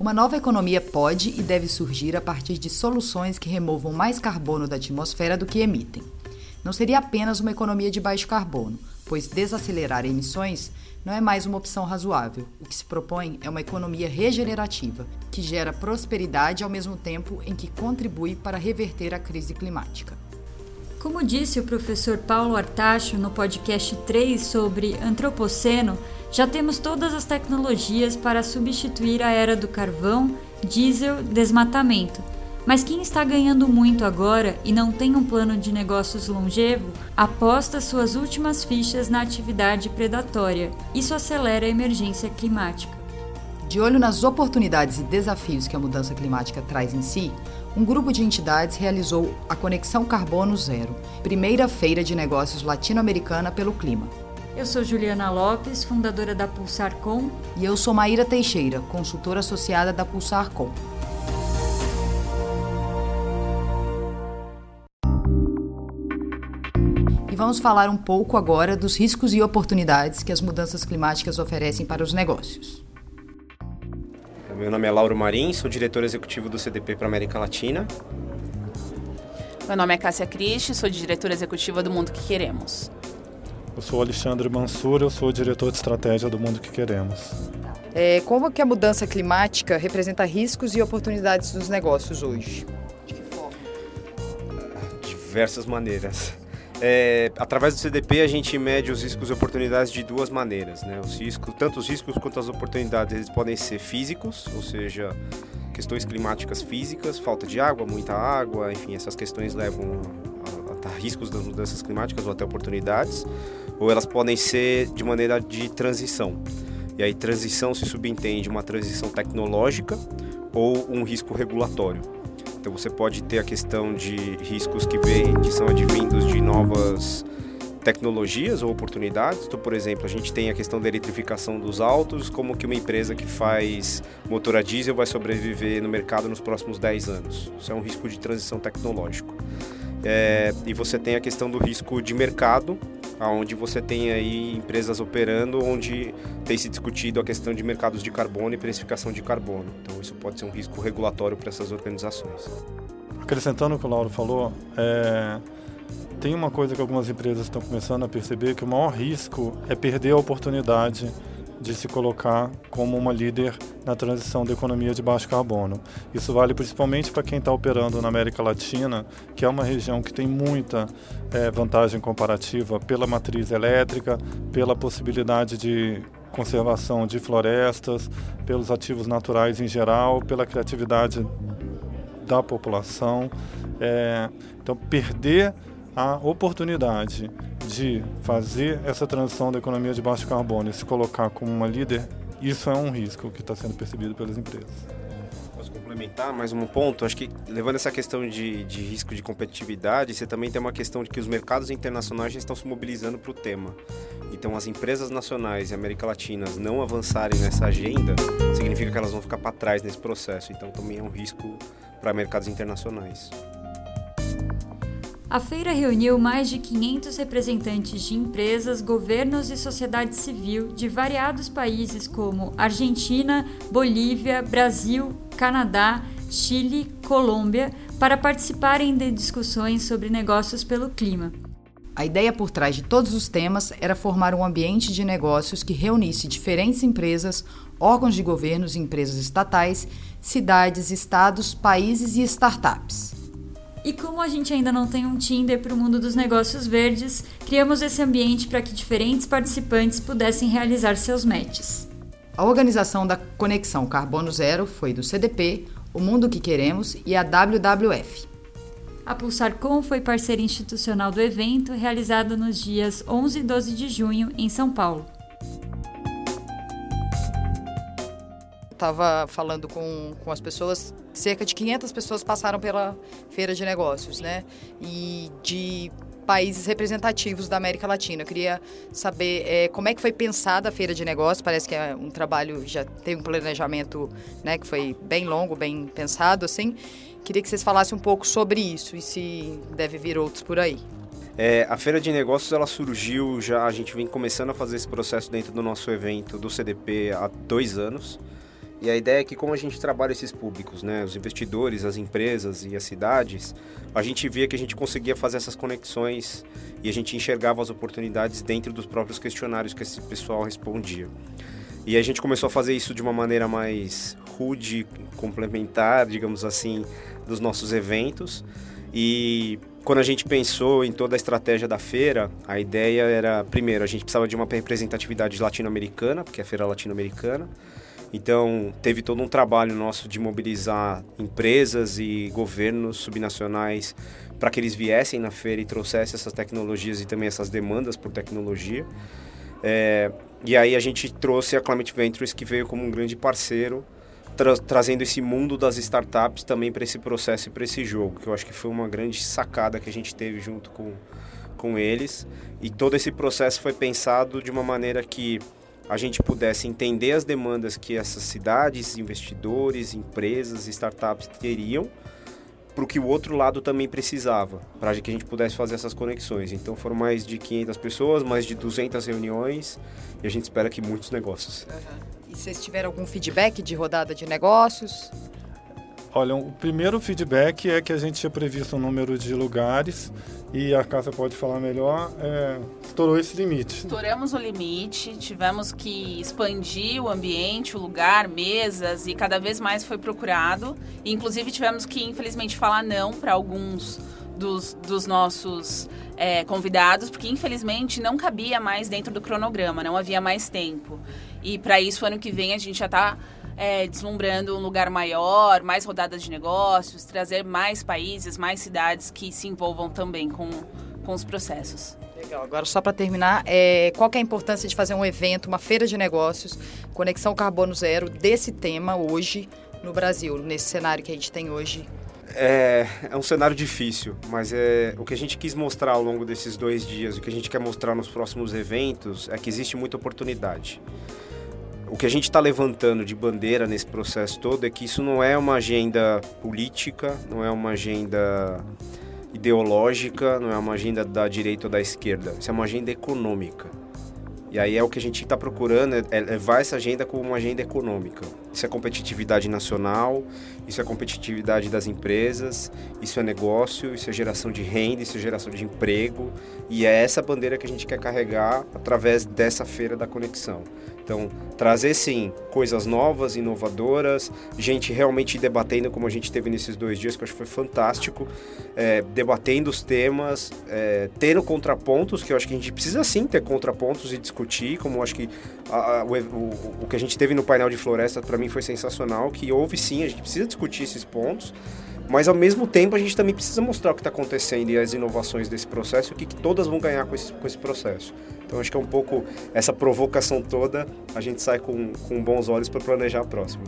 Uma nova economia pode e deve surgir a partir de soluções que removam mais carbono da atmosfera do que emitem. Não seria apenas uma economia de baixo carbono, pois desacelerar emissões não é mais uma opção razoável. O que se propõe é uma economia regenerativa, que gera prosperidade ao mesmo tempo em que contribui para reverter a crise climática. Como disse o professor Paulo Artacho no podcast 3 sobre antropoceno, já temos todas as tecnologias para substituir a era do carvão, diesel, desmatamento. Mas quem está ganhando muito agora e não tem um plano de negócios longevo, aposta suas últimas fichas na atividade predatória. Isso acelera a emergência climática. De olho nas oportunidades e desafios que a mudança climática traz em si, um grupo de entidades realizou a Conexão Carbono Zero, primeira feira de negócios latino-americana pelo clima. Eu sou Juliana Lopes, fundadora da Pulsar Com. E eu sou Maíra Teixeira, consultora associada da Pulsar Com. E vamos falar um pouco agora dos riscos e oportunidades que as mudanças climáticas oferecem para os negócios. Meu nome é Lauro Marim, sou diretor executivo do CDP para América Latina. Meu nome é Cássia Cristi, sou diretora executiva do Mundo que Queremos. Eu sou Alexandre Mansur, eu sou diretor de estratégia do Mundo que Queremos. É, como que a mudança climática representa riscos e oportunidades dos negócios hoje? De que forma? Diversas maneiras. É, através do CDP a gente mede os riscos e oportunidades de duas maneiras, né? Os riscos, tanto os riscos quanto as oportunidades, eles podem ser físicos, ou seja, questões climáticas físicas, falta de água, muita água, enfim, essas questões levam a, a, a riscos das mudanças climáticas ou até oportunidades, ou elas podem ser de maneira de transição. E aí transição se subentende uma transição tecnológica ou um risco regulatório. Então você pode ter a questão de riscos que vêm, que são advindos de novas tecnologias ou oportunidades. Então, por exemplo, a gente tem a questão da eletrificação dos autos, como que uma empresa que faz motor a diesel vai sobreviver no mercado nos próximos 10 anos. Isso é um risco de transição tecnológico. É, e você tem a questão do risco de mercado, onde você tem aí empresas operando, onde tem se discutido a questão de mercados de carbono e precificação de carbono. Então isso pode ser um risco regulatório para essas organizações. Acrescentando o que o Lauro falou, é, tem uma coisa que algumas empresas estão começando a perceber, que o maior risco é perder a oportunidade de se colocar como uma líder na transição da economia de baixo carbono. Isso vale principalmente para quem está operando na América Latina, que é uma região que tem muita é, vantagem comparativa pela matriz elétrica, pela possibilidade de conservação de florestas, pelos ativos naturais em geral, pela criatividade da população. É, então, perder a oportunidade de fazer essa transição da economia de baixo carbono e se colocar como uma líder, isso é um risco que está sendo percebido pelas empresas. Posso complementar mais um ponto? Acho que levando essa questão de, de risco de competitividade, você também tem uma questão de que os mercados internacionais já estão se mobilizando para o tema. Então, as empresas nacionais e América Latina não avançarem nessa agenda, significa que elas vão ficar para trás nesse processo. Então, também é um risco para mercados internacionais. A feira reuniu mais de 500 representantes de empresas, governos e sociedade civil de variados países como Argentina, Bolívia, Brasil, Canadá, Chile, Colômbia, para participarem de discussões sobre negócios pelo clima. A ideia por trás de todos os temas era formar um ambiente de negócios que reunisse diferentes empresas, órgãos de governos e empresas estatais, cidades, estados, países e startups. E como a gente ainda não tem um Tinder para o mundo dos negócios verdes, criamos esse ambiente para que diferentes participantes pudessem realizar seus matches. A organização da Conexão Carbono Zero foi do CDP, o Mundo que Queremos e a WWF. A Pulsarcom foi parceira institucional do evento, realizado nos dias 11 e 12 de junho em São Paulo. Estava falando com, com as pessoas, cerca de 500 pessoas passaram pela feira de negócios, né? E de países representativos da América Latina. Eu queria saber é, como é que foi pensada a feira de negócios. Parece que é um trabalho já tem um planejamento, né, que foi bem longo, bem pensado, assim. Queria que vocês falassem um pouco sobre isso e se deve vir outros por aí. É, a feira de negócios ela surgiu já a gente vem começando a fazer esse processo dentro do nosso evento do CDP há dois anos E a ideia é que como a gente trabalha esses públicos, né, os investidores, as empresas e as cidades, a gente via que a gente conseguia fazer essas conexões e a gente enxergava as oportunidades dentro dos próprios questionários que esse pessoal respondia. E a gente começou a fazer isso de uma maneira mais rude, complementar, digamos assim, dos nossos eventos. E quando a gente pensou em toda a estratégia da feira, a ideia era, primeiro, a gente precisava de uma representatividade latino-americana, porque é a feira latino-americana. Então, teve todo um trabalho nosso de mobilizar empresas e governos subnacionais para que eles viessem na feira e trouxessem essas tecnologias e também essas demandas por tecnologia. É, e aí a gente trouxe a Climate Ventures, que veio como um grande parceiro, tra trazendo esse mundo das startups também para esse processo e para esse jogo, que eu acho que foi uma grande sacada que a gente teve junto com, com eles. E todo esse processo foi pensado de uma maneira que a gente pudesse entender as demandas que essas cidades, investidores, empresas, startups teriam para o que o outro lado também precisava, para que a gente pudesse fazer essas conexões. Então foram mais de 500 pessoas, mais de 200 reuniões e a gente espera que muitos negócios. Uhum. E vocês tiveram algum feedback de rodada de negócios? Olha, o primeiro feedback é que a gente tinha previsto um número de lugares e a casa pode falar melhor, é, estourou esse limite. Estouramos o limite, tivemos que expandir o ambiente, o lugar, mesas e cada vez mais foi procurado. E, inclusive tivemos que, infelizmente, falar não para alguns dos, dos nossos é, convidados, porque infelizmente não cabia mais dentro do cronograma, não havia mais tempo. E para isso, ano que vem, a gente já está é, deslumbrando um lugar maior, mais rodadas de negócios, trazer mais países, mais cidades que se envolvam também com, com os processos. Legal. Agora, só para terminar, é, qual é a importância de fazer um evento, uma feira de negócios, Conexão Carbono Zero, desse tema hoje no Brasil, nesse cenário que a gente tem hoje? É, é um cenário difícil, mas é o que a gente quis mostrar ao longo desses dois dias, o que a gente quer mostrar nos próximos eventos é que existe muita oportunidade o que a gente está levantando de bandeira nesse processo todo é que isso não é uma agenda política, não é uma agenda ideológica, não é uma agenda da direita ou da esquerda. Isso é uma agenda econômica. E aí é o que a gente está procurando, é, é levar essa agenda como uma agenda econômica. Isso é competitividade nacional, isso é competitividade das empresas, isso é negócio, isso é geração de renda, isso é geração de emprego. E é essa bandeira que a gente quer carregar através dessa feira da conexão. Então, trazer sim coisas novas, inovadoras, gente realmente debatendo como a gente teve nesses dois dias, que eu acho que foi fantástico, é, debatendo os temas, é, tendo contrapontos, que eu acho que a gente precisa sim ter contrapontos e discutir, como eu acho que a, a, o, o, o, que a gente teve no painel de floresta para mim foi sensacional, que houve sim, a gente precisa discutir esses pontos, mas ao mesmo tempo a gente também precisa mostrar o que está acontecendo e as inovações desse processo o que, que todas vão ganhar com esse, com esse processo. Então acho que é um pouco essa provocação toda, a gente sai com, com bons olhos para planejar a próxima.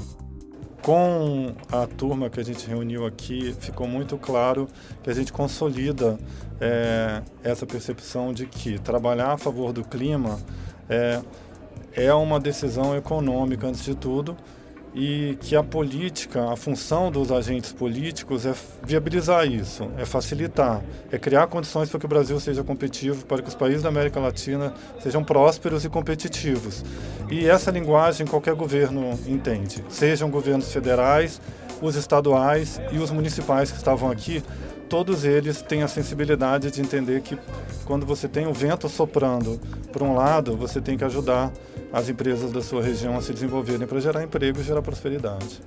Com a turma que a gente reuniu aqui, ficou muito claro que a gente consolida é, essa percepção de que trabalhar a favor do clima é, é uma decisão econômica, antes de tudo, e que a política, a função dos agentes políticos é viabilizar isso, é facilitar, é criar condições para que o Brasil seja competitivo, para que os países da América Latina sejam prósperos e competitivos. E essa linguagem qualquer governo entende, sejam governos federais, os estaduais e os municipais que estavam aqui, todos eles têm a sensibilidade de entender que quando você tem o vento soprando para um lado, você tem que ajudar as empresas da sua região a se desenvolverem para gerar emprego e gerar prosperidade.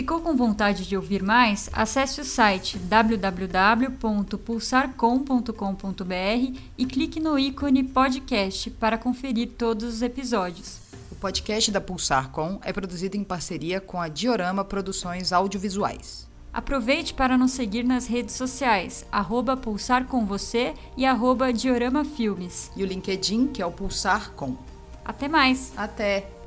Ficou com vontade de ouvir mais? Acesse o site www.pulsarcom.com.br e clique no ícone podcast para conferir todos os episódios. O podcast da Pulsarcom é produzido em parceria com a Diorama Produções Audiovisuais. Aproveite para nos seguir nas redes sociais, arroba Pulsar com você e arroba Diorama Filmes. E o LinkedIn, que é o Pulsar Com. Até mais! Até!